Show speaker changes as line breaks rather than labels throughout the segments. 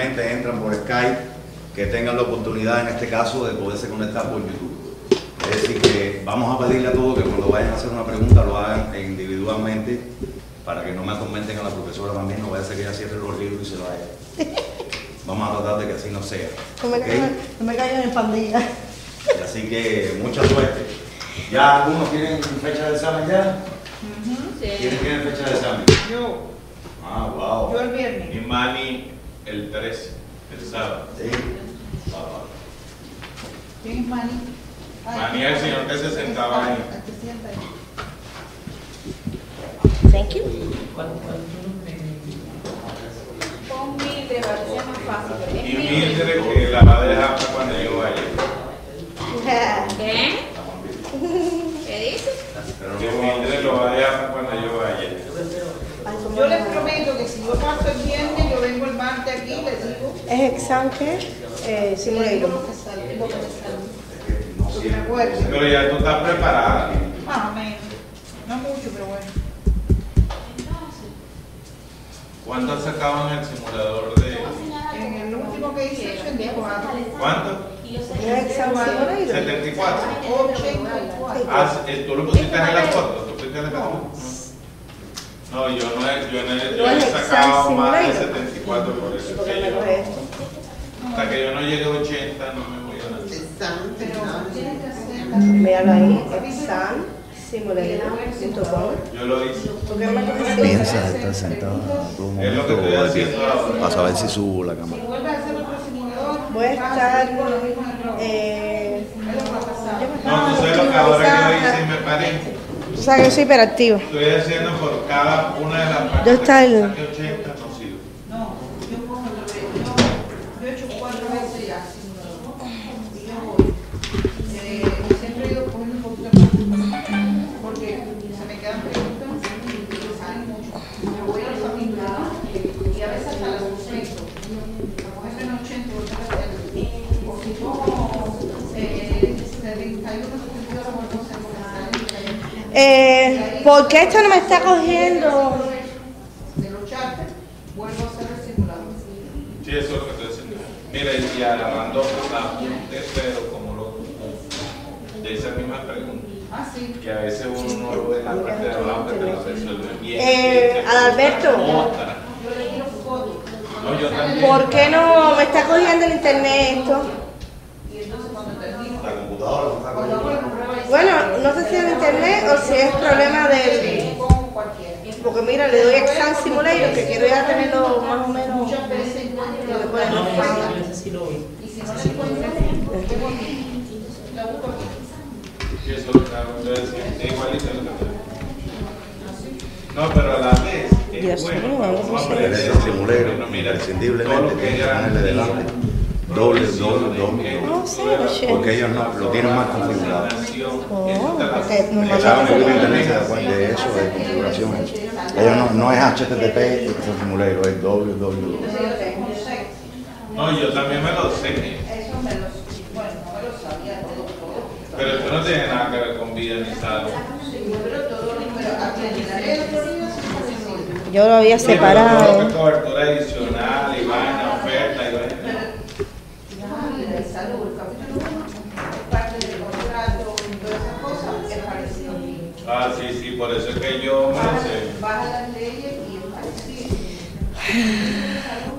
Entran por Skype, que tengan la oportunidad en este caso de poderse conectar por YouTube. Es decir, que vamos a pedirle a todos que cuando vayan a hacer una pregunta lo hagan individualmente para que no me atormenten a la profesora también, no vaya a ser que ella cierre los libros y se vaya. Vamos a tratar de que así no sea.
No me, caigan, no me caigan en pandilla.
Y Así que mucha suerte. ¿Ya algunos tienen fecha de examen ya? ¿Quiénes tienen fecha de examen?
Yo,
Ah, wow.
yo el viernes.
Y Manny el 13, el sábado.
Sí. Ah,
¿Quién es Manny? Ay,
Manny es el señor que se sentaba ahí.
Aquí sienta ahí.
Thank you.
Pon Mildred para que sea más fácil.
Y
Es Mildred.
Que la va a dejar para cuando yo vaya.
¿Qué? ¿Qué dices?
Pero
Que Mildred lo va a dejar para cuando yo vaya.
Yo les prometo que si yo paso el viernes, yo vengo el martes aquí y les digo
¿Es qué? Eh,
acuerdo.
Pero ya tú estás preparada.
O menos. No mucho, pero bueno.
¿Cuánto has sacado en el simulador de.?
En el último que hice, 84.
¿Cuánto?
¿Es exam simulator?
74.
84.
Ah, eh, tú lo pusiste en la foto. ¿Tú fuiste en la foto? No, yo no he, yo no he, yo he sacado
exam
más de
simulator.
74 por eso.
Porque
que
me
yo- hasta que yo no llegue a 80 no me voy a lanzar.
Pero que hacer.
Míralo ahí. Exam simulator.com.
Yo lo hice.
Piensa estar sentado un
Es lo que estoy haciendo ahora.
para saber si subo la cámara.
Voy a estar. Eh,
No, tú sabes lo que ahora que lo hice y me paré.
Tú sabes que yo soy hiperactivo.
Estoy haciendo por cada una de las partes.
¿Dónde está el-
que saque 80
Eh,
¿Por qué esto no me está cogiendo?
De los charters, vuelvo a hacer el simulador.
Sí, eso es lo que estoy haciendo. Mira, y agarrando apuntes, pero como lo de esas mismas preguntas.
Ah, sí.
Que a veces uno no lo ve en la parte de abajo que te lo resuelve bien.
Eh, Adalberto.
No, yo también.
¿Por qué no me está cogiendo el internet esto?
Y entonces cuando termino,
La computadora no está
cuando hago la
conectada.
prueba y
Bueno, no sé si es internet o si es problema del... Porque mira, le doy exam simulator que quiero ya tenerlo más o menos...
Muchas veces
que pueden
no
pero a la vez es
Dios
bueno.
mío,
cuando
no
uno
sé.
aprende
Eres
eso.
el simulero,
Bueno, mira, todo
imprescindiblemente
lo que
tienes que
era
ponerle delante. Doble, doble, doble.
No sé, oye.
Porque ellos no, lo tienen más configurado.
Oh, porque lo-
internet se da cuenta de eso, de configuración. eso. Ellos no, no es HTTP, es simulero, es www.
No, yo también me lo sé.
Eso me lo, bueno, no me lo sabía todo.
Pero esto no tiene nada que ver con vida ni salud.
Yo lo había separado.
lo que cobertura adicional y vaina, oferta y vaina.
La salud, el capítulo 1 es parte del contrato y todas esas cosas, es parecido.
Ah, sí, sí, por eso es que yo me sé.
baja las leyes y.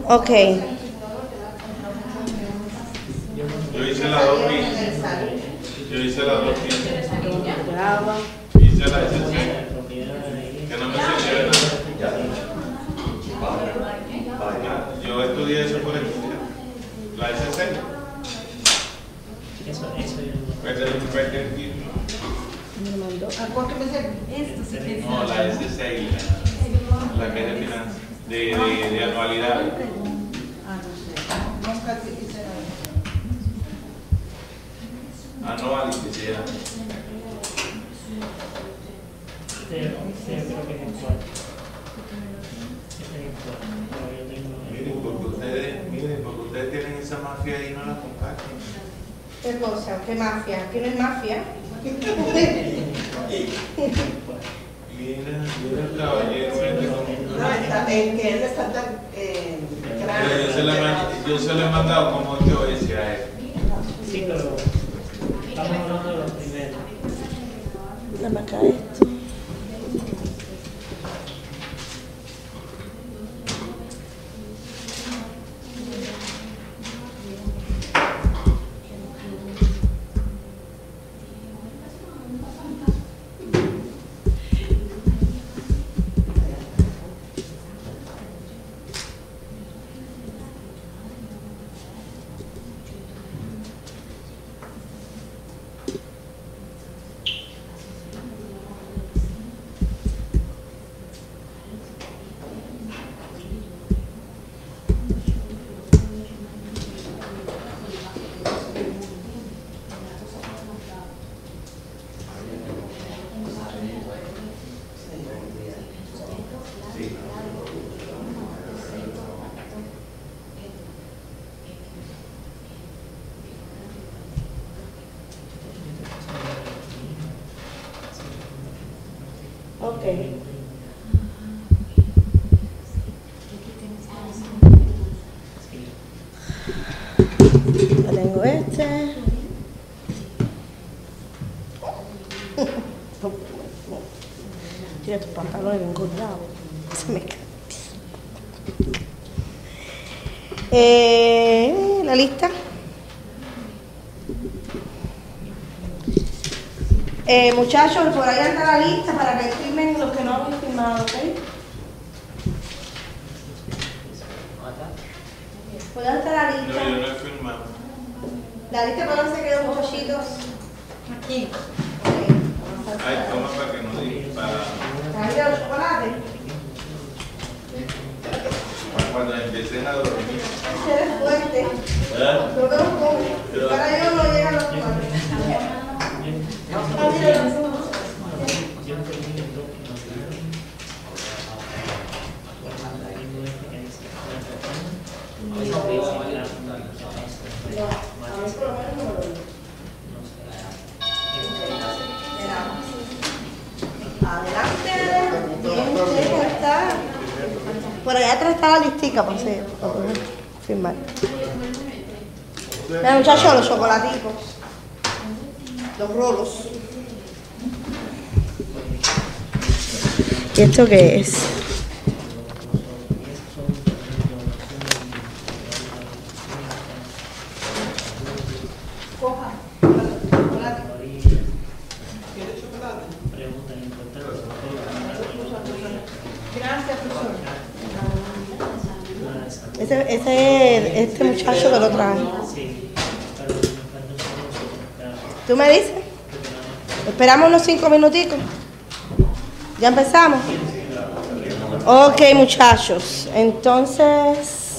Ok.
Yo hice las dos. Yo hice las dos. Hice la SC. Que no me sirvió de nada. Yo estudié eso por estudiar. La SC.
Eso, eso
Me.
¿A cuánto me?
No, la SC, la, la que es de finanzas, de, de, de anualidad.
Ah, no sé. Nunca.
Anual que sea.
Este, este creo que es. Este es.
Miren, porque ustedes, miren, porque ustedes tienen esa mafia y no la comparten.
¿Qué cosa? ¿Qué mafia? ¿Quién es mafia?
Mira, mira el caballero.
No, está, es que él está tan eh, grande
yo se le yo se le he mandado como yo ese a él.
Sí, pero estamos hablando de los primeros.
Dame acá esto. Ok. Ya tengo este. Tira tus pantalones engordados. Se me cae. Eh, la lista. Eh, muchachos, por ahí anda la lista para que no han firmado, ¿ok? Por ahí está la
No, yo
lista.
no he firmado.
La lista para dónde se quedó, muchachitos.
Aquí.
Ok.
Ay, toma para que no dispara.
Ahí de los chocolates.
Cuando empiecen a dormir.
Ese es fuerte.
¿Eh?
Yo creo que para ellos no llegan los chocolates. Ah, mira,
Yo no termino el documental. Por el ritmo este que dice, no sé, la-
A mí por lo menos no me lo digo.
no sé.
Adelante. Bien, chévere, está. Por allá atrás está la hacer, para poder firmar. Mira, muchachos, los chocolaticos. Los rolos. ¿Y esto qué es?
Coja. Chocolate. ¿Quieres chocolate?
Preguntas importantes.
Gracias, profesor.
Ese, ese, este muchacho que lo trae. ¿Tú me dices? Esperamos unos cinco minuticos. ¿Ya empezamos? Ok, muchachos. Entonces,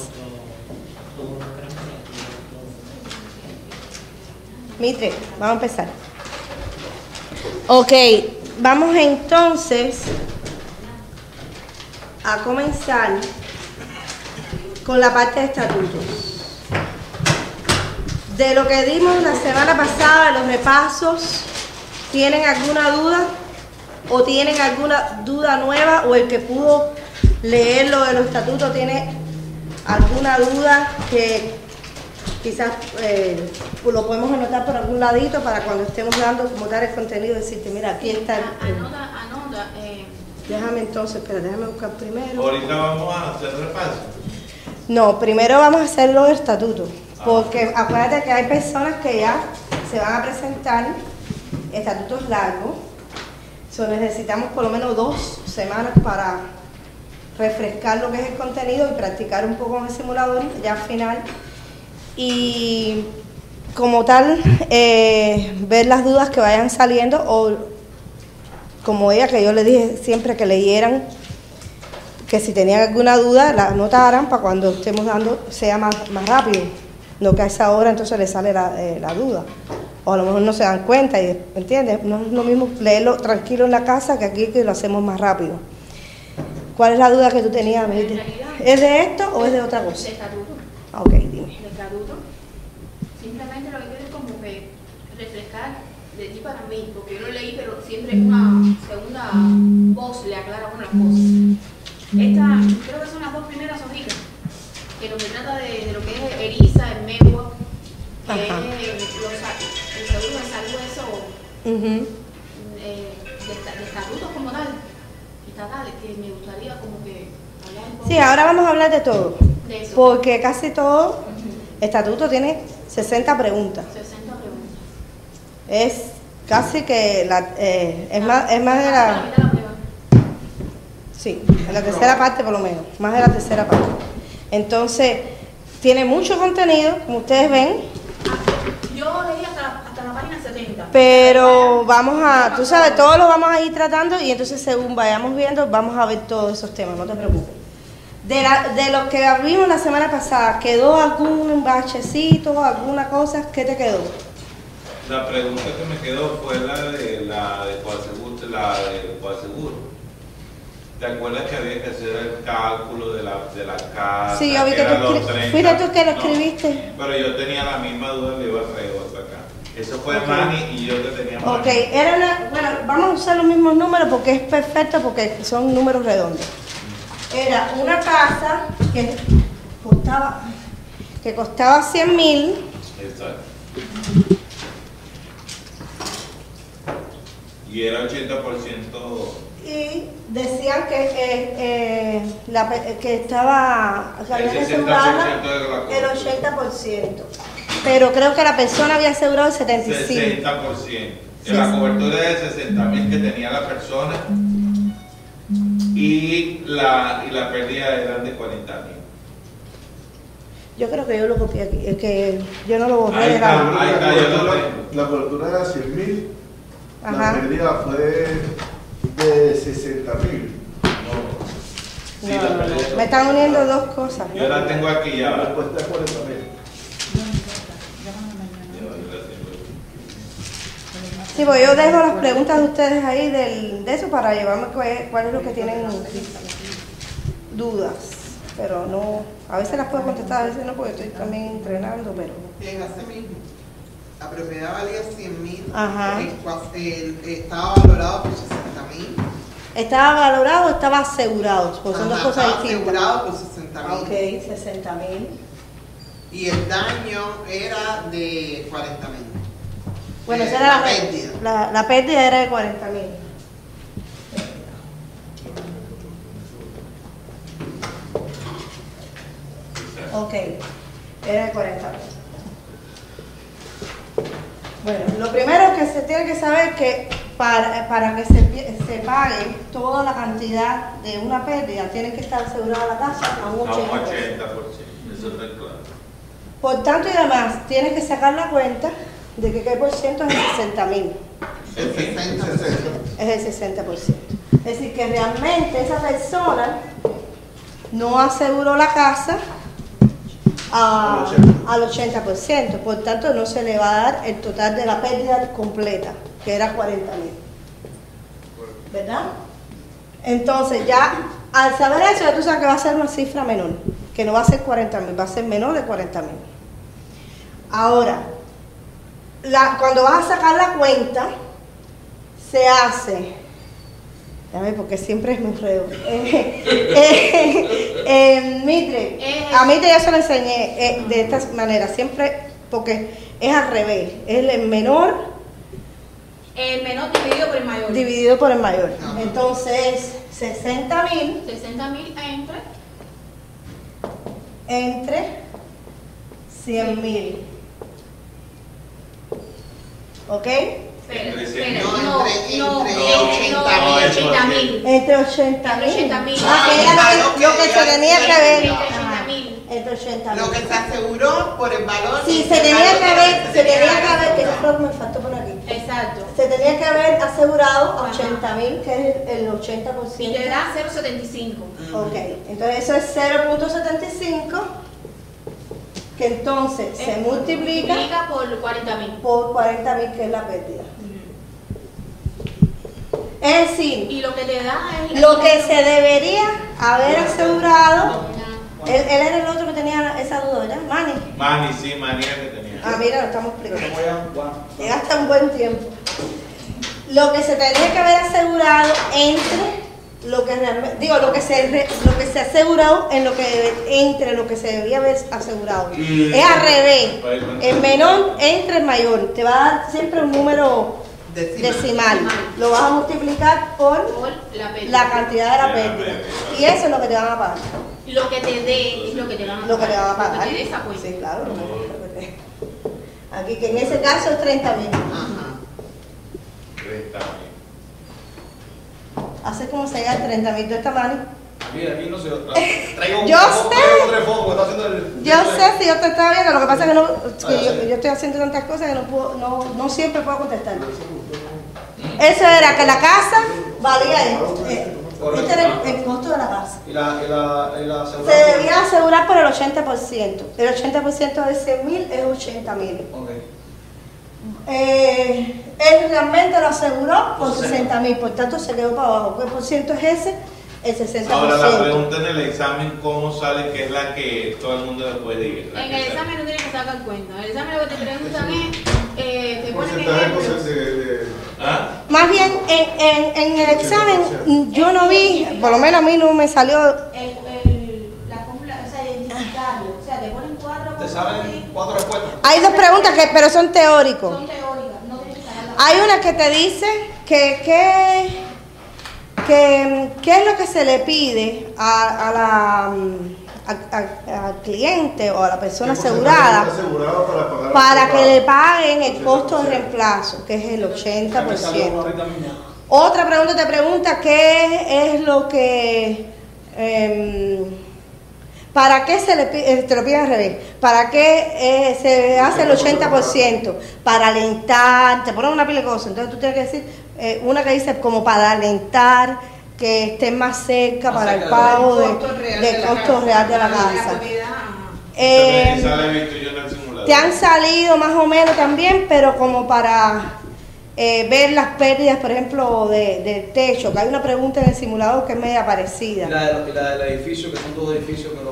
Mitre, vamos a empezar. Ok, vamos entonces a comenzar con la parte de estatutos. De lo que dimos la semana pasada, los repasos, ¿tienen alguna duda? ¿O tienen alguna duda nueva? ¿O el que pudo leer lo de los estatutos tiene alguna duda que quizás eh, lo podemos anotar por algún ladito para cuando estemos dando como tal el contenido, decirte, mira, aquí está el-
Anota, anota. Eh,
déjame entonces, espera, déjame buscar primero.
Ahorita vamos a hacer repaso.
No, primero vamos a hacer los estatutos, porque acuérdate que hay personas que ya se van a presentar estatutos largos, so necesitamos por lo menos dos semanas para refrescar lo que es el contenido y practicar un poco en el simulador ya al final. Y como tal, eh, ver las dudas que vayan saliendo o como ella que yo le dije siempre que leyeran que si tenían alguna duda la anotaran para cuando estemos dando sea más, más rápido, no que a esa hora entonces le sale la, eh, la duda. O a lo mejor no se dan cuenta, y, ¿entiendes? No es lo mismo leerlo tranquilo en la casa que aquí que lo hacemos más rápido. ¿Cuál es la duda que tú tenías? ¿Es de esto o es de otra cosa?
de estatuto.
Ah, Ok, dime.
De estatuto. Simplemente lo que quiero es como que refrescar de ti para mí, porque yo lo leí, pero siempre una segunda voz le aclara a uno las cosas. Esta, creo que son las dos primeras hojitas. que lo que trata de, de lo que es eriza, el megua, que
Ajá.
es los, el seguro de salud, eso,
Ujú.
eh, de, de estatutos como tal, estatales, que me gustaría como que hablar un poco
Sí, ahora vamos a hablar de todo.
de eso.
Porque casi todo estatuto tiene 60 preguntas.
60 preguntas.
Es casi que la, eh, es, más, es más de
La
la...
mitad de la prueba.
Sí, en la tercera parte por lo menos, más de la tercera parte. Entonces, tiene mucho contenido, como ustedes ven,
Yo leí hasta, la- hasta la página 70.
pero vamos a, tú sabes, todos lo vamos a ir tratando y entonces según vayamos viendo, vamos a ver todos esos temas, no te preocupes. De, la, de los que vimos la semana pasada, ¿quedó algún bachecito, alguna cosa? ¿Qué te quedó?
La pregunta que me quedó fue la de la de coaseguro, la de coaseguro. ¿Te acuerdas que había que hacer el cálculo de la, de la casa?
Sí, yo vi que
eran
tú
los
escri-
30?
fuiste tú que lo
No,
escribiste.
pero yo tenía la misma duda, le iba a traer otra acá. Eso fue
Ok.
Manny y yo que tenía Manny.
Ok, era una- bueno, vamos a usar los mismos números porque es perfecto porque son números redondos. Era una casa que costaba, que costaba 100 mil
Exacto. Y era 80%
y decían que, eh, eh, la que estaba que había
El
que
60%
asegurarla
de la
el
cobertura.
80%. Pero creo que la persona había asegurado el 75%.
60%. De la cobertura de 60 mil que tenía la persona y la, y la pérdida eran de 40 mil.
Yo creo que yo lo copié aquí, es que yo no lo borré
Ahí
de
está.
la...
Ahí
cobertura, la cobertura era 100 mil, la pérdida fue de 60 mil.
No. Sí,
No,
la
no, no.
pérdida.
Me están uniendo dos cosas.
Yo la tengo aquí
La
ya.
respuesta es 40 mil.
Sí, pues yo dejo las preguntas de ustedes ahí del, de eso para llevarme cuál, cuál es lo que tienen dudas. Pero no, a veces las puedo contestar, a veces no, porque estoy también entrenando, pero...
En ese mismo. La propiedad valía 100 mil. Estaba valorado por 60 mil.
¿Estaba valorado o estaba asegurado? Pues son dos cosas
Estaba
distintas.
asegurado por 60 mil.
Ok, 60 mil.
Y el daño era de 40 mil.
Bueno,
Eh,
esa era la,
la pérdida.
La, la pérdida era de 40 mil. Ok, era de 40 mil. Bueno, lo primero que se tiene que saber es que para, para que se, se pague toda la cantidad de una pérdida, tiene que estar asegurada la casa a un
A
80%.
un 80%. Eso está claro.
Por tanto y además, tienes que sacar la cuenta de que qué por ciento es el 60 mil.
El 60
es el 60%. Es decir, que realmente esa persona no aseguró la casa a- al 80%, por tanto no se le va a dar el total de la pérdida completa, que era 40 mil. ¿Verdad? Entonces ya al saber eso, ya tú sabes que va a ser una cifra menor, que no va a ser 40 mil, va a ser menor de 40 mil. Ahora, la- cuando vas a sacar la cuenta, se hace, ver, porque siempre es mi enredo. Eh, eh, eh, Mitre,
Eh,
a Mitre ya se lo enseñé de esta manera, siempre, porque es al revés, es el menor
El menor dividido por el mayor.
dividido por el mayor.
Ajá.
Entonces, 60 mil
60 mil entre.
entre 100 mil. ¿Ok?
Entre
no,
No, entre-
no,
entre
no,
80
no,
mil.
80 mil.
Entre 80 mil.
Entre 80 mil.
Ah, lo que, lo que se tenía que ver.
Entre
Ajá.
80 mil.
Entre 80
Lo que
mil.
se aseguró por el valor.
Sí, se tenía que haber, se tenía que haber, que me faltó por aquí.
Exacto.
Se tenía que haber asegurado
Ajá.
80 mil, que es el
Y
80%.
te da 0,75.
Ok, entonces eso es 0.75, que entonces se multiplica
Multiplica por 40 mil.
por 40 mil, que es la pérdida. Es decir,
Y lo que te da es.
lo que se debería haber asegurado, él, él era el otro que tenía esa duda, ¿verdad? Manny.
Manny, sí, Manny era que tenía.
Ah, mira, lo estamos explicando. Llegaste a un buen tiempo. Lo que se tendría que haber asegurado entre lo que realmente, digo, lo que se lo que se ha asegurado en lo que debe- entre lo que se debía haber asegurado.
Y-
es al revés.
Va.
El menor entre el mayor. Te va a dar siempre un número
Decimal.
decimal. Lo vas a multiplicar por
Por la
la cantidad de la pérdida. Y eso es lo que te van a pagar.
Lo que te dé es lo que te van a
Lo que te van a
Lo
pagar.
que te esa cuenta.
Sí, claro. lo que- lo que te- Aquí que en ese caso es 30 mil.
Ajá.
Está bien.
Hace como se llega a 30 mil de esta manera.
Aquí, aquí no sé. Traigo un
Yo
traigo-
sé.
está haciendo el.
Yo sé si yo te estaba viendo, lo que pasa es que, no, que
Ah,
yo,
sí.
yo estoy haciendo tantas cosas que no, puedo, no, no siempre puedo contestar. Eso era que la casa valía esto. eh, Este era el, el costo de la casa.
Y la, y la, y la
Se debía asegurar por el 80%. El 80% de 100 mil es 80 mil.
Ok.
Eh, él realmente lo aseguró por 60 mil, por tanto se quedó para abajo. ¿Qué por ciento es ese? El 60%.
Ahora la pregunta en el examen, ¿cómo sale que es la que todo el mundo después diga? La
En el examen no tienes que sacar cuenta. En el examen lo que te preguntan es, eh, te ponen ejemplos.
¿Ah?
Más bien, en, en, en el examen yo no vi, por lo menos a mí no me salió
El, el, la fórmula, o sea, identificarlo. O sea, te ponen cuatro
Te
cosas
salen
así,
cuatro respuestas.
Hay dos preguntas que pero son teóricos.
Son teóricas, no tienes que sacarlas.
Hay una que te dice que que, que qué es lo que se le pide a, a la mm, al cliente o a la persona
¿qué porcentaje
asegurada
para
que le paguen el costo de reemplazo, que es el
Ya me salió uno
80%.
ahorita mismo.
Otra pregunta te pregunta qué es lo que em, para qué se le eh, te lo piden al revés, para qué eh, se hace el 80%, para alentar, te ponen una pila de cosas, entonces tú tienes que decir eh, una que dice como para alentar que esté más cerca
Más
para el pago
del
de-
costo real de la
costo
casa.
real de la casa. Eh, te han salido más o menos también, pero como para eh, ver las pérdidas, por ejemplo, de, del techo, que hay una pregunta en el simulador que es media parecida.
la, de- y la del edificio, que son dos edificios que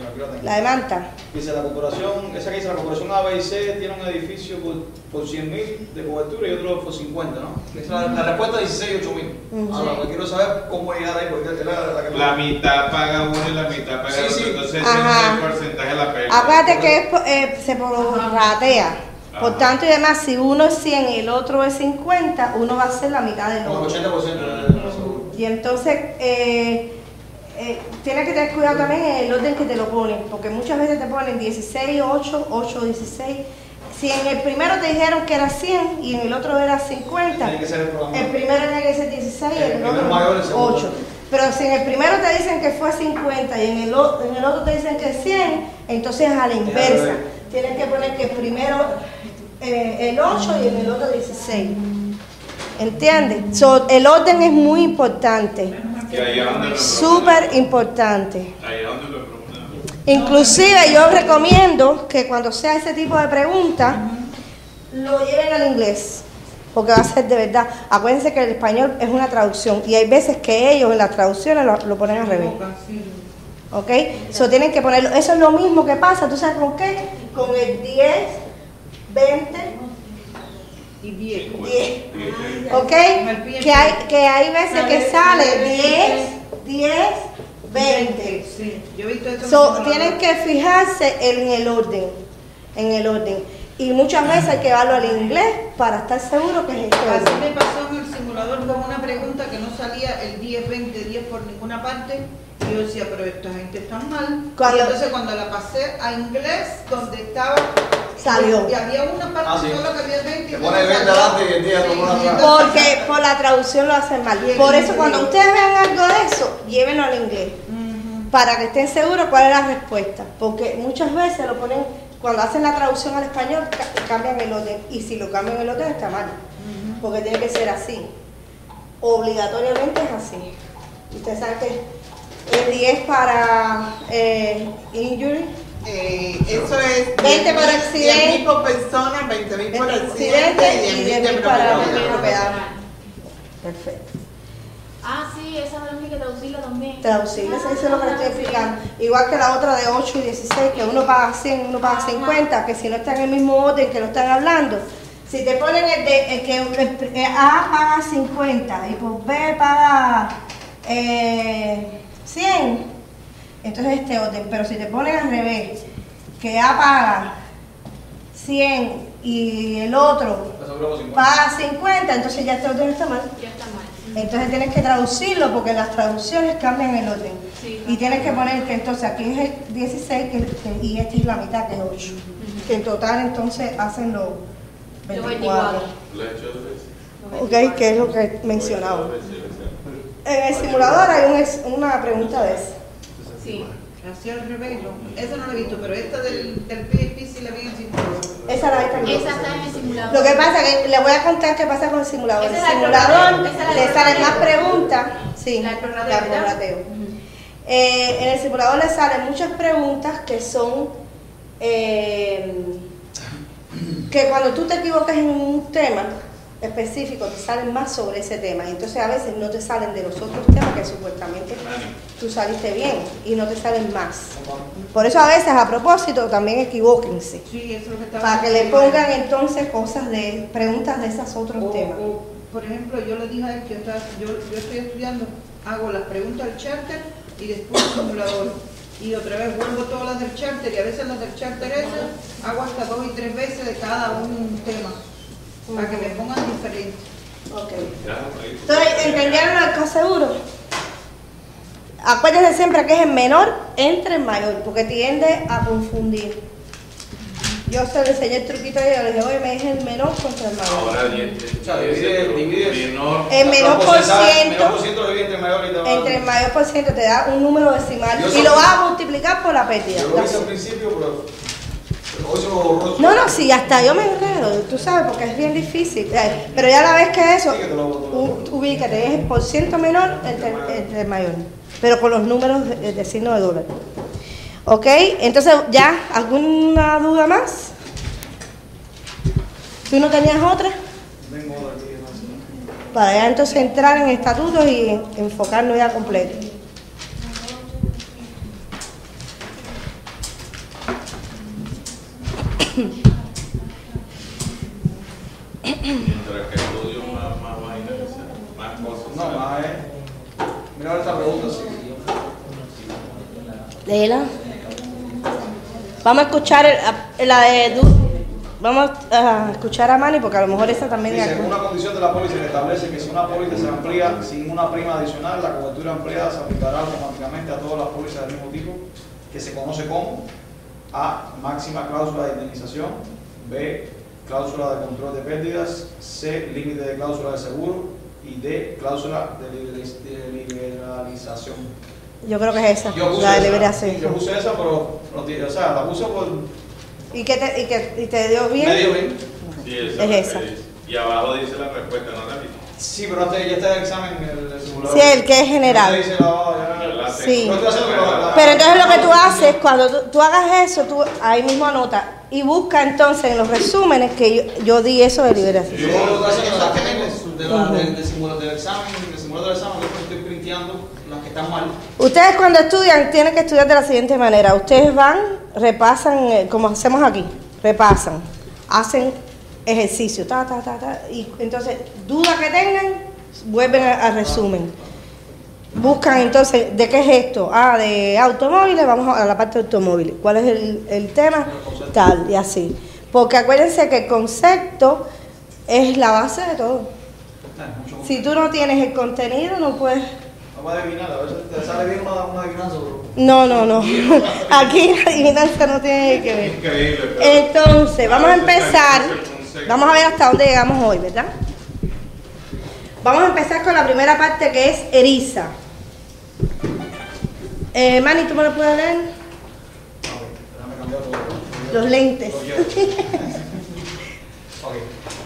no, aquí.
La de Manta.
Dice la corporación, esa que dice la corporación A, B y C tiene un edificio por, por 100 mil de cobertura y otro por 50, ¿no? Esa es la, la respuesta es 16 y 8 mil.
Ujú.
Ahora, pues quiero saber cómo llegar ahí, porque es la, la que
La mitad paga uno y la mitad paga
Sí,
el otro.
sí.
Entonces
Ajá.
ese es el porcentaje de la pérdida.
Acuérdate que es eh, se prorratea. Por tanto, y además, si uno es 100 y el otro es 50, uno va a ser la mitad del otro.
80% de la seguro.
Y entonces, eh, eh, tienes que tener cuidado también en el orden que te lo ponen, porque muchas veces te ponen 16, 8, 8, 16. Si en el primero te dijeron que era 100 y en el otro era 50,
Tiene que ser el
el primero tiene que ser 16 y
El
el
primero
otro
mayor, el segundo.
8. Pero si en el primero te dicen que fue 50 y en el, en el otro te dicen que es 100, entonces a la inversa. Tienes que poner que primero eh, el 8 y en el otro 16. ¿Entiendes? So, el orden es muy importante. Súper importante. Inclusive yo recomiendo que cuando sea ese tipo de preguntas, lo lleven al inglés. Porque va a ser de verdad. Acuérdense que el español es una traducción. Y hay veces que ellos en las traducciones lo, lo ponen al revés. ¿Ok? So tienen que ponerlo. Eso es lo mismo que pasa. ¿Tú sabes con qué? Con el 10, 20,
Y bien.
10.
Dice,
¿Ok? Que hay, que hay veces que sale 10, 10, 20.
Sí, yo he visto esto.
So, tienen que fijarse en el orden, en el orden. Y muchas veces hay que llevarlo al inglés para estar seguro que es este
Así me pasó en el simulador con una pregunta que no salía el 10, 20, 10 por ninguna parte. Y yo decía, pero esta gente está mal.
Cuando-
Y entonces cuando la pasé a inglés, donde estaba...
Salió.
Y había una parte
Ah, sí.
solo que había 20.
Te pone el 20 adelante y el 10 lo pone atrás.
Porque por la traducción lo hacen mal. Por eso cuando ustedes vean algo de eso, llévenlo al inglés. Para que estén seguros cuál es la respuesta. Porque muchas veces lo ponen, cuando hacen la traducción al español, ca- cambian el orden. Y si lo cambian el orden está mal. Porque tiene que ser así. Obligatoriamente es así. Usted sabe que el 10 para eh, injury,
Eh, eso es
20 por
10.000
accidente.
10.000 por persona, 20.000 por
Accidente y
y 10.000 de
10.000 para
propiedad.
Perfecto.
Ah, sí, esa también hay que traducirla también.
Traducible, eso es lo que le estoy explicando. Igual que la otra de 8 y 16, que uno paga 100, uno paga 50, que si no está en el mismo orden que lo están hablando, Si te ponen el, de, el que el A paga 50 y por B paga eh, 100, entonces este orden. Pero si te ponen al revés, que A paga 100 y el otro
El seguro por 50.
paga 50, entonces ya este orden está mal.
Ya está mal.
Entonces tienes que traducirlo porque las traducciones cambian el orden.
Sí.
Y tienes que poner que entonces aquí es el 16 que- que- y esta es la mitad que es 8. Que en total entonces hacen los 24.
Lo he hecho dos veces.
Ok, que es lo que mencionaba.
Dos veces, o sea.
En el simulador hay un ex- una pregunta de eso.
Sí.
Revés, no. Esa no la he visto, pero esta del, del PSP sí la vi en el simulador.
Esa la hay también.
Esa está en el simulador.
Lo que pasa es que le voy a contar qué pasa con el simulador.
Esa
El simulador
esa
le salen más preguntas. Sí,
La prorrateo.
Eh, en el simulador le salen muchas preguntas que son eh, que cuando tú te equivocas en un tema específico te salen más sobre ese tema entonces a veces no te salen de los otros temas que supuestamente tú saliste bien y no te salen más. Por eso a veces a propósito también equivóquense
Sí, eso es lo que estaba
para que le pongan entonces cosas de preguntas de esos otros
O-
temas.
o, por ejemplo, yo le dije a él que yo, yo estoy estudiando, hago las preguntas del charter y después el simulador. Y otra vez vuelvo todas las del charter y a veces las del charter esas hago hasta dos y tres veces de cada un tema para que me pongan diferentes.
Ok. Entonces, ¿entendieron el conseguro? Acuérdense siempre que es el menor entre el mayor, porque tiende a confundir. Yo se le enseñé el truquito y yo le dije, oye, me dije el menor contra el mayor.
Ahora
sea, divide- divide-
Menor.
El menor por
porcentaje, menor por
ciento,
divide entre mayor y menor.
entre el mayor por ciento te da un número decimal
Yo
y lo vas a multiplicar por la pérdida.
Yo lo hice al principio, pero,
No, no, sí, hasta yo me enredo, tú sabes, porque es bien difícil. Eh, Pero ya la vez que eso, ubícate, es por ciento menor entre, entre el mayor, pero con los números de, de signo de dólar. ¿Ok? Entonces, ¿ya alguna duda más? ¿Tú no tenías otra? Para ya entonces entrar en estatutos y en- enfocarnos ya completo.
Mientras que estudio más, más vainas, más cosas.
No, más es. Mira ahora esta pregunta, sí.
Léela. Vamos a escuchar el- a- la de Du- Vamos a escuchar a Manny porque a lo mejor esa también
Dice, una condición de la póliza que establece que si una póliza se amplía sin una prima adicional, la cobertura ampliada se aplicará automáticamente a todas las pólizas del mismo tipo, que se conoce como A. Máxima cláusula de indemnización, B. Cláusula de control de pérdidas, C. Límite de cláusula de seguro y D. Cláusula de liberaliz- de liberalización.
Yo creo que es esa,
Yo
la de
esa,
liberación.
Yo puse esa, pero no tiene, o sea, la puse por
¿Y, qué te, y, que, y te dio bien?
medio bien.
Sí, esa
Es esa.
dice. Y abajo dice la respuesta, ¿no la?
Sí, pero antes ya está el examen el, el simulador.
Sí, el que es general.
Dice la
Sí. Pero entonces lo que tú haces, cuando tú, tú hagas eso, tú ahí mismo anota y busca entonces en los resúmenes que yo, yo di eso de liberación.
Yo estoy haciendo las que tengo de la- del, del simulador del examen, del simulador del examen, yo estoy printeando las que están mal.
Ustedes cuando estudian tienen que estudiar de la siguiente manera. Ustedes van, repasan, eh, como hacemos aquí, repasan, hacen ejercicio, ta, ta, ta, ta, y entonces, duda que tengan, vuelven al resumen. Buscan entonces, ¿de qué es esto? Ah, de automóviles, vamos a la parte de automóviles. ¿Cuál es el, el tema? Tal, y así. Porque acuérdense que el concepto es la base de todo.
Mucho-
Si tú no tienes el contenido, no puedes...
No va a adivinar, a veces te sale bien una, una adivinanza.
No, no, no. Aquí la adivinanza no tiene que ver.
Increíble.
Entonces, vamos a empezar. Vamos a ver hasta dónde llegamos hoy, ¿verdad? Vamos a empezar con la primera parte que es eriza. Eh, Manny, ¿tú me lo puedes leer? Los lentes.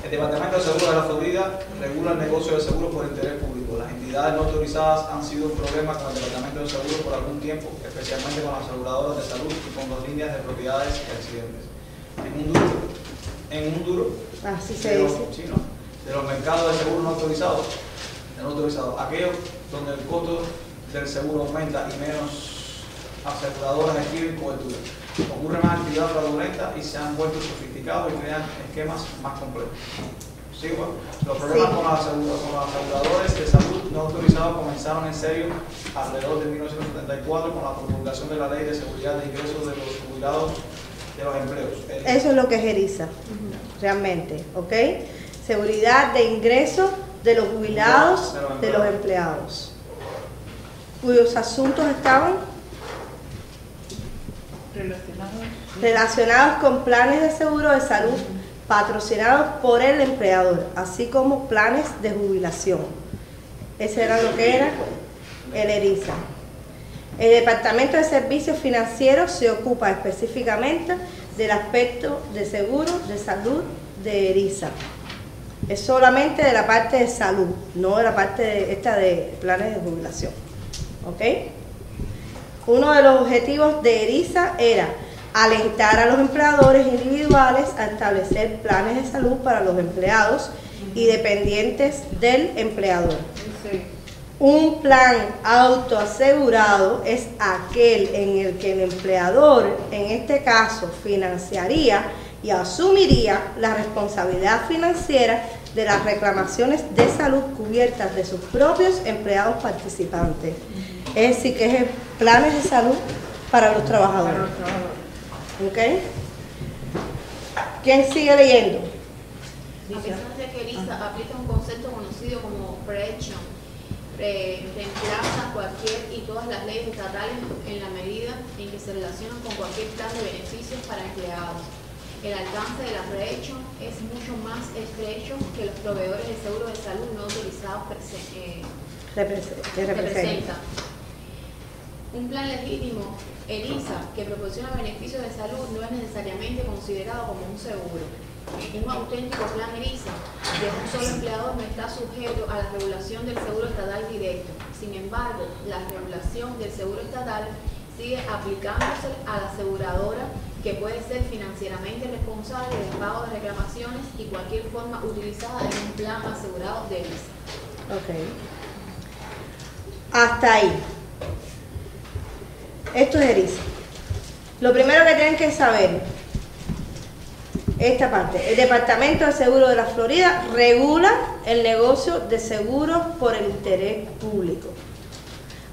El Departamento de Seguros de la Florida regula el negocio de seguros por interés público. Las entidades no autorizadas han sido un problema con el Departamento de Seguros por algún tiempo, especialmente con las aseguradoras de salud y con las líneas de propiedades y accidentes. En un duro, en un duro
se
de los, sí, ¿no? de los mercados de seguros no autorizados, no autorizados, aquellos donde el costo del seguro aumenta y menos aseguradoras adquieren cobertura. Ocurre más actividad fraudulenta y se han vuelto sofisticados y crean esquemas más complejos. Sí, bueno, los problemas
Sí.
con, los aseguradores de salud no autorizados comenzaron en serio alrededor de 1974 con la promulgación de la Ley de Seguridad de Ingresos de los Jubilados de los Empleos. El-
Eso es lo que es ERISA, realmente, ¿ok? Seguridad de ingresos de los jubilados, de los empleados, cuyos asuntos estaban
Relacionados.
relacionados con planes de seguro de salud patrocinados por el empleador, así como planes de jubilación. Ese era lo que era el ERISA. El Departamento de Servicios Financieros se ocupa específicamente del aspecto de seguro de salud de ERISA. Es solamente de la parte de salud, no de la parte de, esta de planes de jubilación. ¿Ok? Uno de los objetivos de ERISA era alentar a los empleadores individuales a establecer planes de salud para los empleados y dependientes del empleador. Un plan autoasegurado es aquel en el que el empleador, en este caso, financiaría y asumiría la responsabilidad financiera de las reclamaciones de salud cubiertas de sus propios empleados participantes. Es decir, que es planes de salud para los
para
trabajadores.
los trabajadores.
¿Ok? ¿Quién sigue leyendo?
A pesar de que ERISA aplica un concepto conocido como prevention, re- reemplaza cualquier y todas las leyes estatales en la medida en que se relacionan con cualquier plan de beneficios para empleados. El alcance de la prevention es mucho más estrecho que los proveedores de seguro de salud no autorizados prese- eh,
que representa.
Un plan legítimo, ERISA, que proporciona beneficios de salud, no es necesariamente considerado como un seguro. Un auténtico plan ERISA de un solo empleador no está sujeto a la regulación del seguro estatal directo. Sin embargo, la regulación del seguro estatal sigue aplicándose a la aseguradora que puede ser financieramente responsable del pago de reclamaciones y cualquier forma utilizada en un plan asegurado de ERISA.
Ok. Hasta ahí. Esto es ERISA. Lo primero que tienen que saber, esta parte, el Departamento de Seguro de la Florida regula el negocio de seguros por el interés público.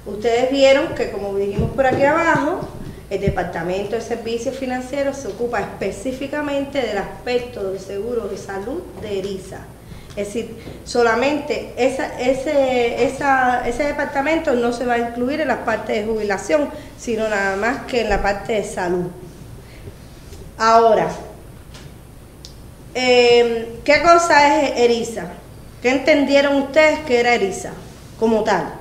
Ustedes vieron que como dijimos por aquí abajo, el Departamento de Servicios Financieros se ocupa específicamente del aspecto de seguro de salud de ERISA. Es decir, solamente esa- ese, esa- ese departamento no se va a incluir en la parte de jubilación, sino nada más que en la parte de salud. Ahora, eh, ¿qué cosa es ERISA? ¿Qué entendieron ustedes que era ERISA como tal?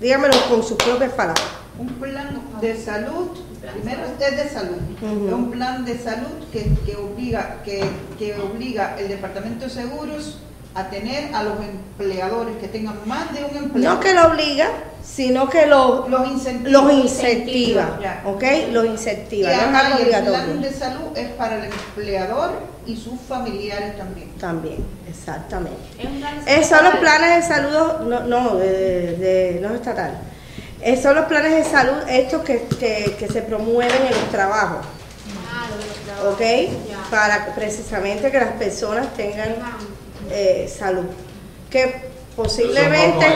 Díganmelo con sus propias palabras.
Un plan de salud, primero es de salud, es un plan de salud que, que obliga, que, que obliga el Departamento de Seguros a tener a los empleadores que tengan más de un empleado.
No que lo obliga, sino que lo,
los incentiva.
los incentiva,
Ya.
¿ok? Los
Y
incentiva, no es
ajá,
algo
y el plan de salud es para el empleador y sus familiares también.
También, exactamente.
Es
son los planes de salud, no, no, de, de- de- no estatal. Eh, son los planes de salud estos que, que, que se promueven en los trabajos,
Ah, los trabajos.
¿ok?
Ya.
Para precisamente que las personas tengan eh, salud. Que posiblemente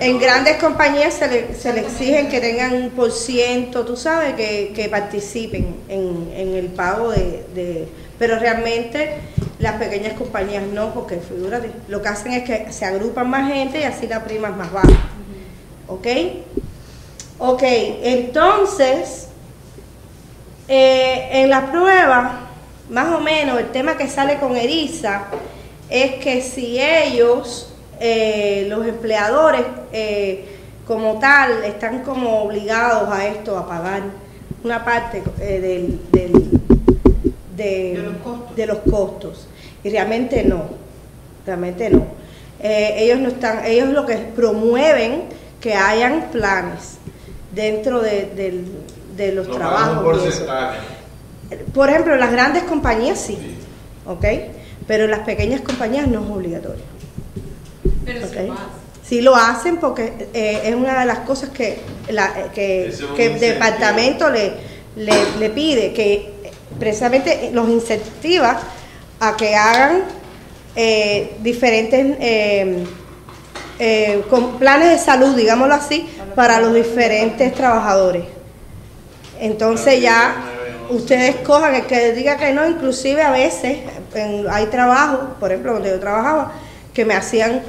en grandes compañías se le, se le exigen que tengan un por ciento, tú sabes, que, que participen en, en el pago de, de- Pero realmente las pequeñas compañías no, porque figúrate, lo que hacen es que se agrupan más gente y así la prima es más baja. ¿Ok? Ok, entonces, eh, en la prueba, más o menos, el tema que sale con ERISA es que si ellos, eh, los empleadores, eh, como tal, están como obligados a esto, a pagar una parte eh, del, del- de,
De los costos.
de los costos. Y realmente no, realmente no. Eh, ellos no están, ellos lo que promueven que hayan planes dentro de, del- de los
No
trabajos. Por ejemplo, en las grandes compañías sí,
Sí.
¿ok? Pero en las pequeñas compañías no es obligatorio.
Pero
¿ok?
si más.
Sí lo hacen porque eh, es una de las cosas que, la, eh, que,
es
que el departamento le, le, le pide, que precisamente los incentiva a que hagan eh, diferentes eh, eh, con planes de salud, digámoslo así, para los diferentes trabajadores. Entonces ya ustedes cojan el que diga que no, inclusive a veces hay trabajos, por ejemplo, donde yo trabajaba, que me hacían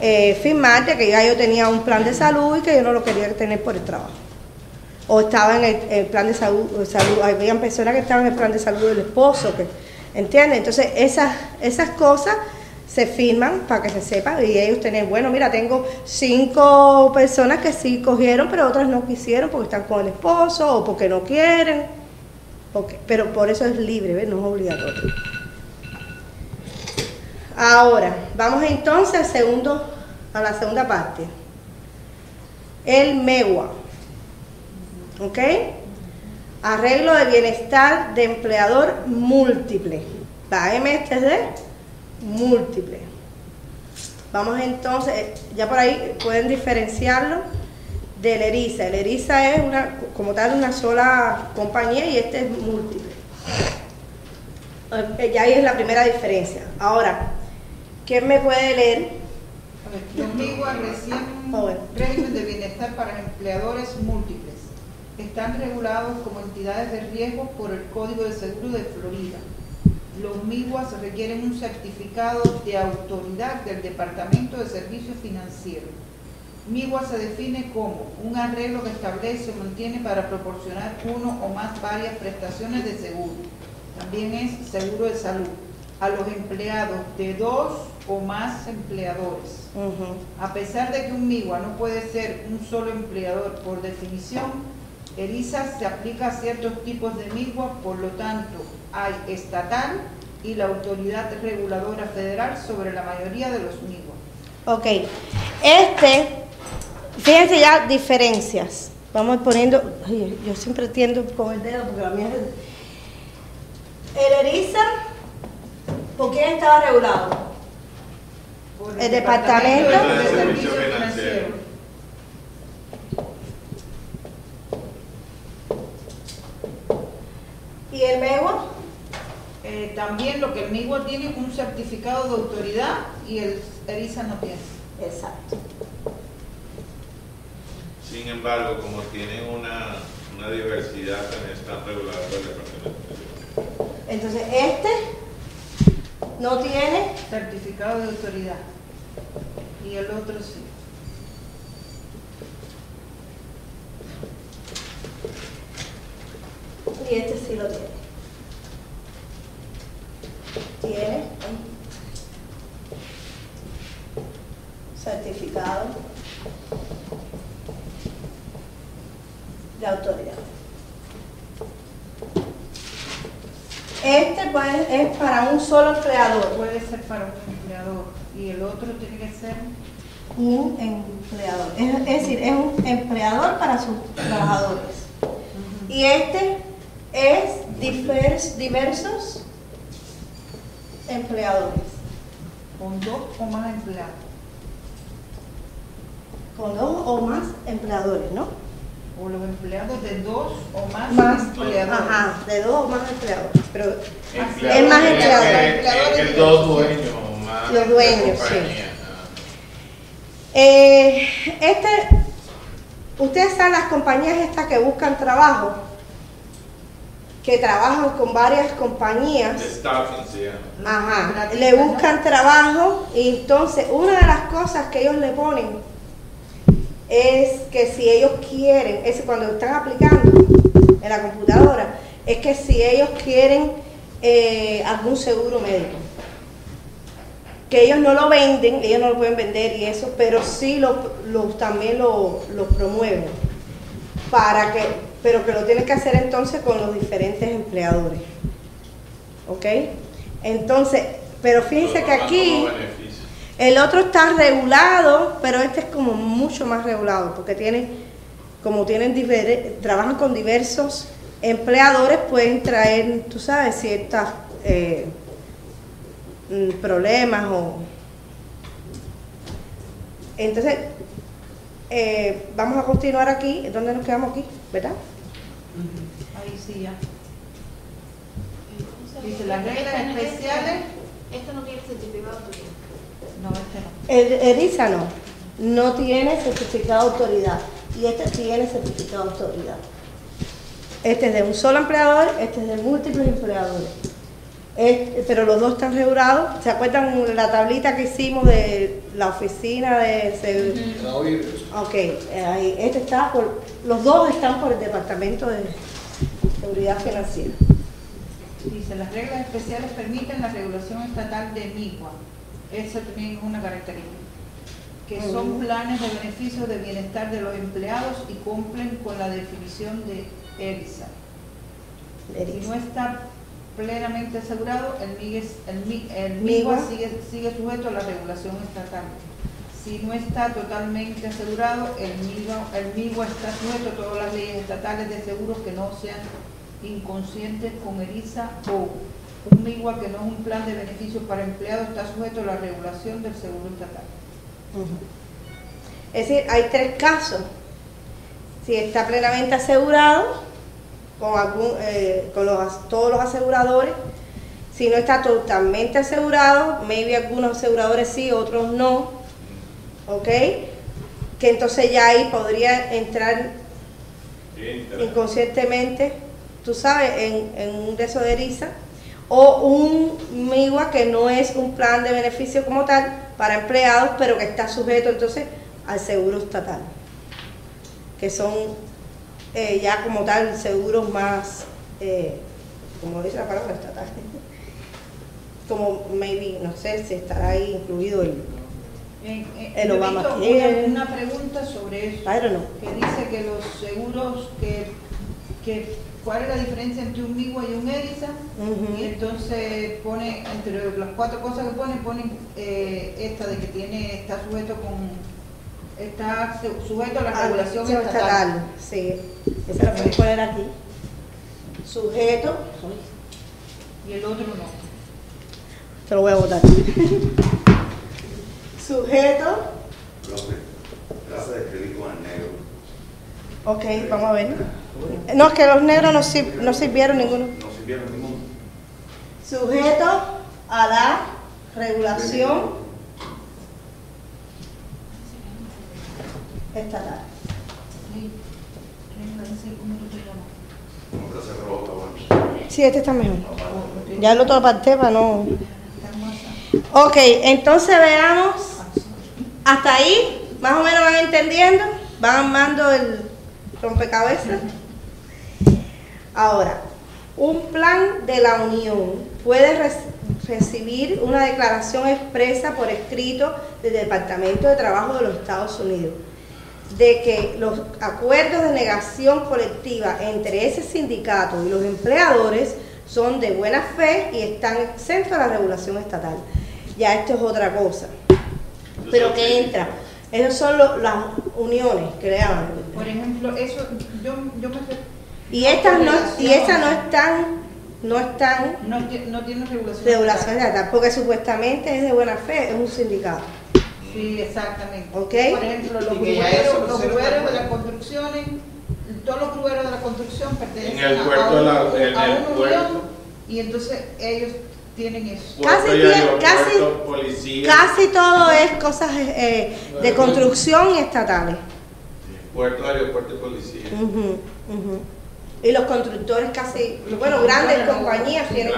eh, firmar de que ya yo tenía un plan de salud y que yo no lo quería tener por el trabajo. O estaba en el, plan de salud, salud, habían personas que estaban en el plan de salud del esposo, que, ¿entiendes? Entonces esas, esas cosas se firman para que se sepa y ellos tienen, bueno, mira, tengo cinco personas que sí cogieron, pero otras no quisieron porque están con el esposo o porque no quieren, porque, pero por eso es libre, ¿ves? no es obligatorio. Ahora, vamos entonces al segundo, a la segunda parte. El MEWA. ¿Ok? Arreglo de bienestar de empleador múltiple. La MSD múltiple. Vamos entonces, eh, ya por ahí pueden diferenciarlo del ERISA. El ERISA es una, como tal una sola compañía y este es múltiple. Eh, Ya ahí es la primera diferencia. Ahora, ¿quién me puede leer?
A ver, Los MIGUA recién
Ah, bueno.
régimen de bienestar para empleadores múltiples. Están regulados como entidades de riesgo por el Código de Seguro de Florida. Los MIGUAS requieren un certificado de autoridad del Departamento de Servicios Financieros. MIGUA se define como un arreglo que establece o mantiene para proporcionar uno o más varias prestaciones de seguro. También es seguro de salud a los empleados de dos o más empleadores. A pesar de que un MIGUA no puede ser un solo empleador por definición, ERISA se aplica a ciertos tipos de MIGUA, por lo tanto, hay estatal y la autoridad reguladora federal sobre la mayoría de los MIGUA.
Ok. Este, fíjense ya diferencias. Vamos poniendo, ay, yo siempre tiendo con el dedo porque la mía es... El ERISA, ¿por quién estaba regulado? El Departamento
de Financieros.
Financieros.
¿Y el MEGUA?
Eh, también lo que el MIGUA tiene es un certificado de autoridad y el ERISA no tiene.
Exacto.
Sin embargo, como tienen una, una diversidad, también están regulados por el departamento.
Entonces, este no tiene,
Certificado de autoridad. Y el otro sí.
y este sí lo tiene. Tiene certificado de autoridad. Este pues, es para un solo empleador.
Puede ser para un empleador y el otro tiene que ser
Un empleador. Es, es decir, es un empleador para sus trabajadores. Y este es divers- diversos empleadores.
con dos o más empleados.
Con dos o más empleadores, ¿no?
O los empleados de dos o más,
Más,
empleadores.
ajá, de dos o más empleadores. Pero
Empleador
Es más empleador.
más
Los dueños, sí. Eh, este, ustedes saben las compañías estas que buscan trabajo, que trabajan con varias compañías. Ajá, le buscan trabajo y entonces una de las cosas que ellos le ponen es que si ellos quieren, es cuando están aplicando en la computadora, es que si ellos quieren eh, algún seguro médico, que ellos no lo venden, ellos no lo pueden vender y eso, pero sí lo, lo- también lo, lo promueven para que, pero que lo tienen que hacer entonces con los diferentes empleadores. ¿Ok? Entonces, pero fíjense que aquí el otro está regulado, pero este es como mucho más regulado, porque tiene, como tienen diver- trabajan con diversos empleadores, pueden traer, tú sabes, ciertos problemas o... Entonces, eh, vamos a continuar aquí, ¿dónde nos quedamos aquí? ¿Verdad?
Ahí sí ya. Dice, las reglas especiales.
Este no tiene certificado de autoridad.
No, este no.
El ERISA no, no tiene certificado de autoridad y este tiene certificado de autoridad. Este es de un solo empleador, este es de múltiples empleadores. Pero los dos están regulados. ¿Se acuerdan la tablita que hicimos de la oficina de seguro? Ok, eh, ahí, este está por, los dos están por el Departamento de Seguridad Financiera.
Dice, las reglas especiales permiten la regulación estatal de MIGUA. Eso también es una característica. Que son planes de beneficios de bienestar de los empleados y cumplen con la definición de ERISA. Si no está plenamente asegurado, el MIGUA, el, el MIGUA sigue, sigue sujeto a la regulación estatal. Si no está totalmente asegurado, el MIGUA, el MIGUA está sujeto a todas las leyes estatales de seguros que no sean inconscientes con ERISA o un MIGUA que no es un plan de beneficios para empleados está sujeto a la regulación del seguro estatal.
Es decir, hay tres casos. Si está plenamente asegurado, con, algún, eh, con los todos los aseguradores. Si no está totalmente asegurado, maybe algunos aseguradores sí, otros no. ¿Ok? Que entonces ya ahí podría entrar inconscientemente, tú sabes, en, en un de esos de ERISA, o un MIGUA que no es un plan de beneficio como tal para empleados, pero que está sujeto entonces al seguro estatal, que son eh, ya como tal seguros más, eh, como dice la palabra estatal, como maybe, no sé si estará ahí incluido el,
En- en-
El
yo he
Obama
visto una, una pregunta sobre eso. Que dice que los seguros, que, que cuál es la diferencia entre un MIGUA y un ERISA,
Ujú.
y entonces pone, entre las cuatro cosas que pone, pone eh, esta de que tiene, está sujeto con, está su- sujeto a la
Ah,
regulación
sí,
estatal.
Sí, esa la puedes poner aquí. Sujeto,
Y el otro no.
te lo voy a botar. Sujeto,
Profe, de con el negro.
ok, vamos a ver. No, es que los negros no, sir- no sirvieron ninguno.
No sirvieron ninguno.
Sujeto a la regulación estatal.
Sí. ¿Cómo tú te llamas?
Como que se robó, está bueno.
Sí, este está mejor. Ya el otro aparté para no. Ok, entonces veamos. Hasta ahí, más o menos van entendiendo, van armando el rompecabezas. Ahora, un plan de la Unión puede rec- recibir una declaración expresa por escrito del Departamento de Trabajo de los Estados Unidos de que los acuerdos de negación colectiva entre ese sindicato y los empleadores son de buena fe y están exentos a la regulación estatal. Ya esto es otra cosa. Pero que entra, esos son lo- las uniones que le llaman.
Por ejemplo, eso, yo, yo me
Y estas no, y estas no están, no están
no, ti- no tiene regulación.
regulación estatal, porque supuestamente es de buena fe, es un sindicato.
Sí, exactamente.
Ok.
Por ejemplo, los
eso
los de las construcciones, todos los grueros de la construcción pertenecen
En el
a-
puerto
a,
de
un-
la- en
a
el
una unión
puerto.
y entonces ellos tienen eso.
Casi
Puerto
casi-
policía,
Casi todo es cosas eh, de construcción y estatales.
puerto, aeropuerto y policía.
Ujú. Y los constructores casi, bueno, grandes compañías tienen,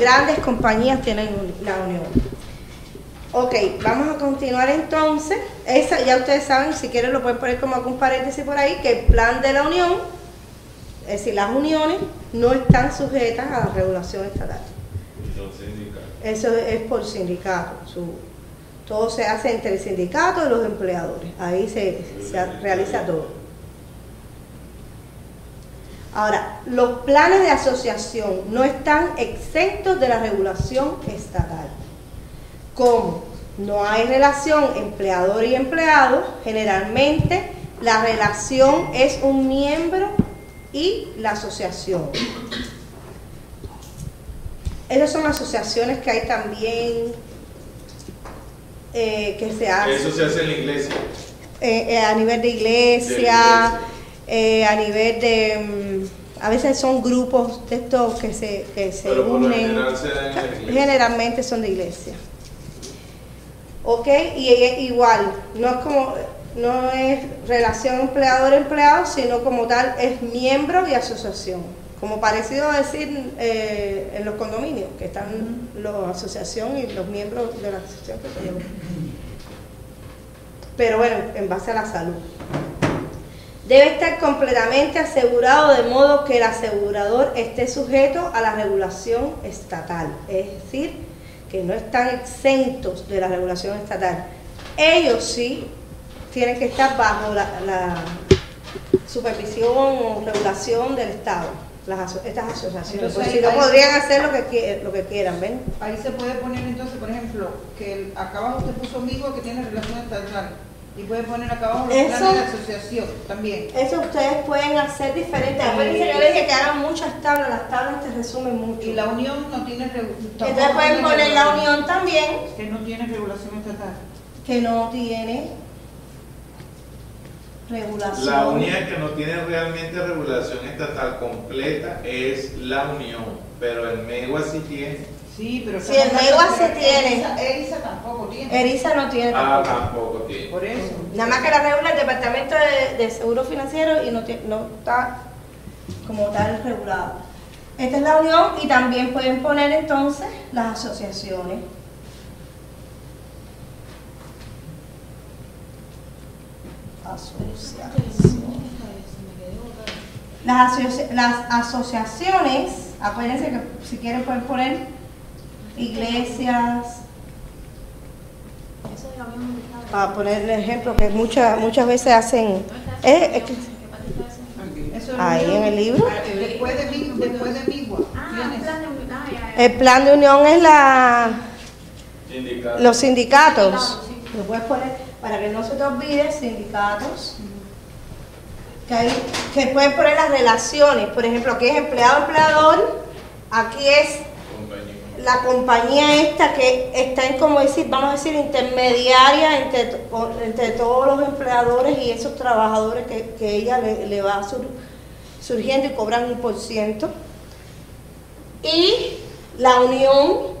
Grandes compañías.
tienen la unión. Ok, vamos a continuar entonces. Esa, ya ustedes saben, si quieren lo pueden poner como algún paréntesis por ahí, que el plan de la unión, es decir, las uniones no están sujetas a la regulación estatal. Eso es por sindicato. todo se hace entre el sindicato y los empleadores. Ahí se, se realiza todo. Ahora, los planes de asociación no están exentos de la regulación estatal. Como no hay relación empleador y empleado, generalmente la relación es un miembro y la asociación. Esas son asociaciones que hay también eh, que se hacen
Eso se hace en la iglesia.
eh, eh, a nivel de iglesia,
iglesia.
a nivel de mm, A veces son grupos de estos que se, que se
Pero
unen.
general.
Generalmente son de iglesia. ¿Ok? Y igual, no es como, no es relación empleador-empleado, sino como tal es miembro y asociación. Como parecido a decir eh, en los condominios, que están la asociación y los miembros de la asociación que se llaman. Pero bueno, en base a la salud. Debe estar completamente asegurado de modo que el asegurador esté sujeto a la regulación estatal, es decir, que no están exentos de la regulación estatal. Ellos sí tienen que estar bajo la, la supervisión o regulación del Estado, las estas asociaciones,
Entonces,
si no podrían hacer lo que, lo que quieran, ¿ven?
Ahí se puede poner entonces, por ejemplo, que el- acá abajo usted puso amigo que tiene relación estatal. Y puede poner acá abajo los
Eso-
planes de asociación también.
Eso ustedes pueden hacer diferente. Acuérdense que yo les dije que hagan muchas tablas, las tablas te resumen mucho.
Y la unión no tiene regu- tampoco
Entonces pueden poner la
regulación.
unión también,
Que no tiene regulación estatal.
que no tiene regulación.
La única que no tiene realmente regulación estatal completa es la unión, pero el MEGUA sí tiene.
Sí, pero...
Sí, el MEGUA sí tiene.
Erisa, Erisa tampoco tiene.
ERISA no tiene
Ah,
tampoco.
tiene.
Por eso.
Nada más que la regula el Departamento de, de Seguro Financiero y no, está como tal regulado. Esta es la unión y también pueden poner entonces las asociaciones. Asociaciones. Las, asoci- las asociaciones, acuérdense que si quieren pueden poner iglesias, para poner el ejemplo que muchas muchas veces hacen es Ahí en el libro.
Ah, eh, Después de, mi- después de Migua.
Ah. Ah,
el plan de unión es la
Sindicato.
los sindicatos lo puedes poner para que no se te olvide sindicatos que, hay- que pueden poner las relaciones por ejemplo aquí es empleado empleador aquí es. La compañía esta que está en, como decir, vamos a decir, intermediaria entre, entre todos los empleadores y esos trabajadores que, que ella le, le va sur- surgiendo y cobran un por ciento. Y la unión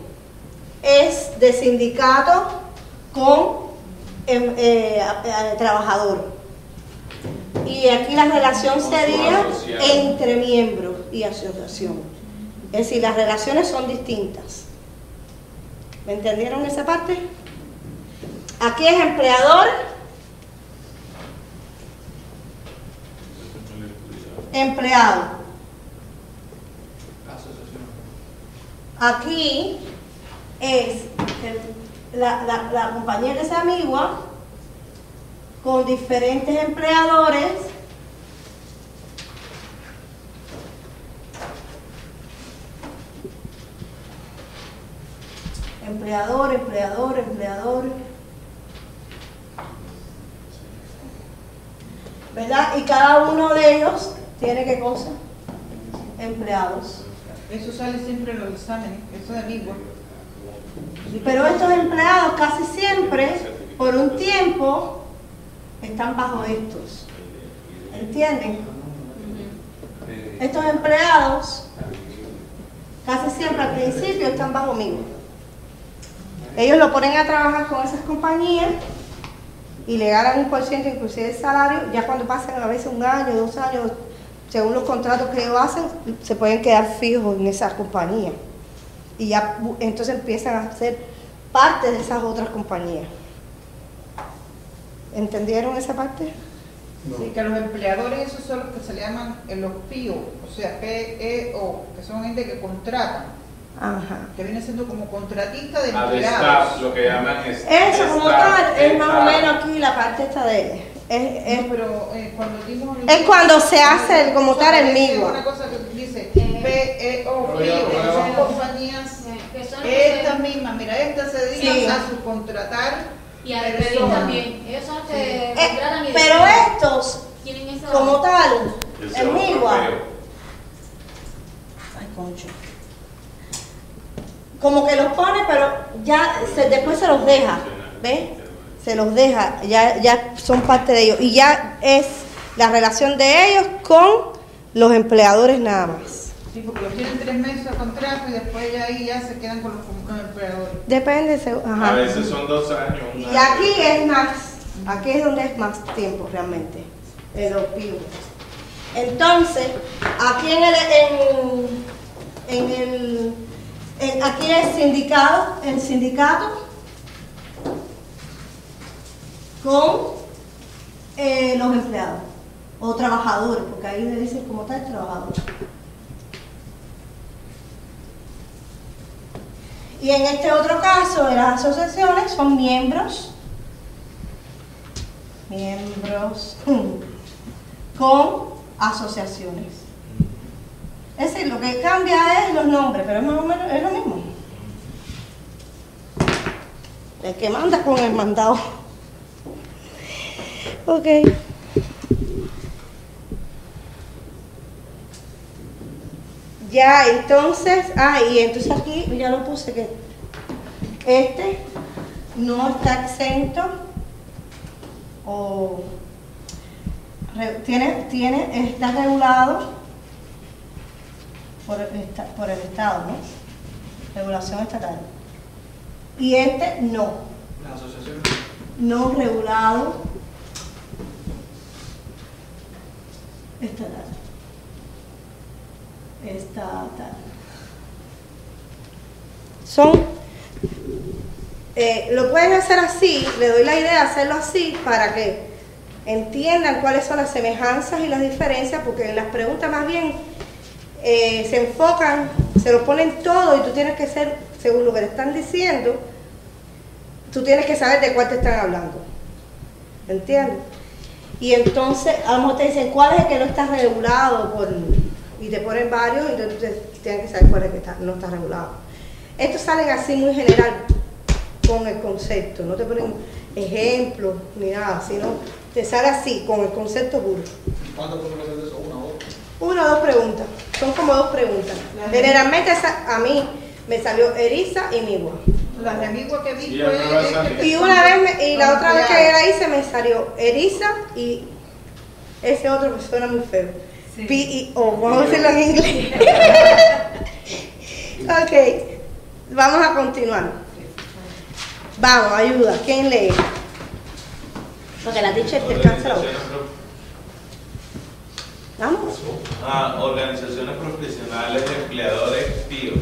es de sindicato con em, eh, trabajador. Y aquí la relación sería entre miembros y asociación. Es decir, las relaciones son distintas. ¿Me entendieron esa parte? Aquí es empleador, empleado. Aquí es la, la- la compañía que se amigua con diferentes empleadores empleador, empleador, empleador. ¿Verdad? Y cada uno de ellos tiene qué cosa? Empleados.
Eso sale siempre en los exámenes, eso de Migua.
Pero estos empleados casi siempre, por un tiempo, están bajo estos. ¿Entienden? Estos empleados casi siempre al principio están bajo mí. Ellos lo ponen a trabajar con esas compañías y le ganan un por ciento inclusive de salario. Ya cuando pasan a veces un año, dos años, según los contratos que ellos hacen, se pueden quedar fijos en esas compañías. Y ya entonces empiezan a ser parte de esas otras compañías. ¿Entendieron esa parte?
Sí, que los empleadores esos son los que se le llaman eh, los PIO, o sea, PEO, que son gente que contratan,
Ajá.
que viene siendo como contratista de
A de
empleados.
staff, lo que llaman es.
Eso como
staff,
tal es más o menos aquí la parte esta de... Es, es-
No, pero eh, cuando el-
Es cuando se hace el- como tal el MIGUA.
Una cosa que dice
Eh,
PEO, que
pero
son compañías, estas mismas, mira, estas se dedican
Sí.
a subcontratar
Y a despedir también. Ellos son los que
eh,
contratan y
pero estos, como tal, el MIGUA. Ay, concho. Como que los pone, pero ya se- después se los deja, ¿ves? Se los deja, ya, ya son parte de ellos. Y ya es la relación de ellos con los empleadores nada más.
Sí, porque los tienen tres meses de contrato y después ya ahí ya se quedan con los, con los empleadores.
Depende, se-
A
ajá.
veces son dos años.
Y
año.
aquí es más, aquí es donde es más tiempo realmente, en los pibos. Entonces, aquí en el, en, en el, aquí el sindicato, el sindicato con eh, los empleados o trabajadores, porque ahí le dicen como tal trabajador. Y en este otro caso de las asociaciones son miembros, miembros con asociaciones. Es decir, lo que cambia es los nombres, pero es más o menos es lo mismo. El que manda con el mandado. Ok. Ya, entonces, ah, y entonces aquí ya lo puse que este no está exento o tiene, tiene, está regulado por por el Estado, ¿no? Regulación estatal. Y este no,
Las asociaciones.
no regulado estatal. Estatal. Son, eh, lo pueden hacer así, le doy la idea de hacerlo así para que entiendan cuáles son las semejanzas y las diferencias, porque en las preguntas más bien eh, se enfocan, se lo ponen todo y tú tienes que ser, según lo que te están diciendo, tú tienes que saber de cuál te están hablando. ¿Entiendes? Y entonces, a lo mejor te dicen cuál es el que no está regulado por, y te ponen varios y entonces tienes que saber cuál es el que no está regulado. Estos salen así muy general con el concepto, no te ponen ejemplos ni nada, sino te sale así con el concepto puro.
¿Cuántas podemos hacer de eso? Una o dos.
Preguntas, son como dos preguntas. Generalmente esa- a mí me salió Eriza y Migua.
La remigua que vi
Sí,
fue...
ya me va a
este
salir.
que
Y
son
una vez me- y la otra vez que la hice me salió Eriza y ese otro que suena muy feo.
Sí.
P-I-O, vamos a decirlo en inglés. ok, vamos a continuar. Vamos, ayuda, ¿quién lee? Porque la teacher te cansa la boca. Vamos.
Ah, organizaciones profesionales de empleadores PIO.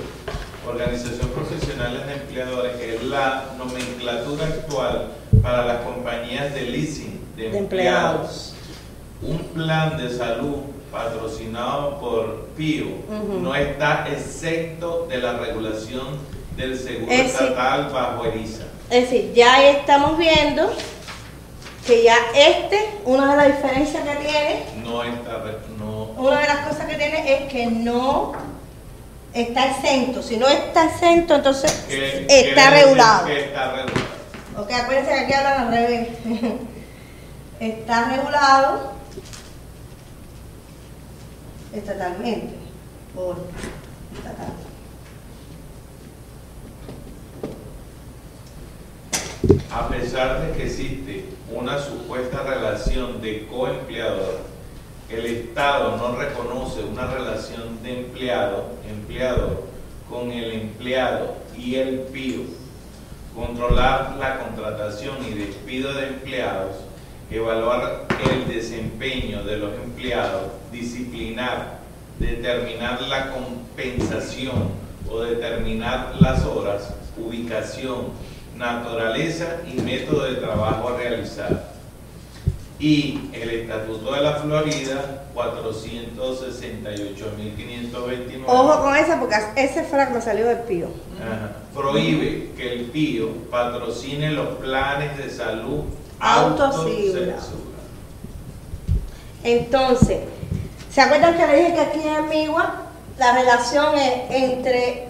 Organización profesionales de empleadores es la nomenclatura actual para las compañías de leasing de,
De
empleados. Un plan de salud patrocinado por PIO no está exento de la regulación del seguro
Es
estatal bajo ERISA.
Es decir, ya estamos viendo que ya este, una de las diferencias que tiene
No está, re- no,
Una de las cosas que tiene es que no está exento. Si no está exento, entonces está regulado.
que está regulado.
Ok, acuérdense que aquí hablan al revés. está regulado estatalmente por estatal.
A pesar de que existe una supuesta relación de coempleador, el Estado no reconoce una relación de empleado-empleador con el empleado y el PIO. Controlar la contratación y despido de empleados, evaluar el desempeño de los empleados, disciplinar, determinar la compensación o determinar las horas, ubicación, naturaleza y método de trabajo a realizar. Y el Estatuto de la Florida, 468.529.
Ojo con esa porque ese me salió del pío.
Ajá. Prohíbe que el PIO patrocine los planes de salud autoasegurados.
Entonces, ¿se acuerdan que le dije que aquí en Amigua la relación es entre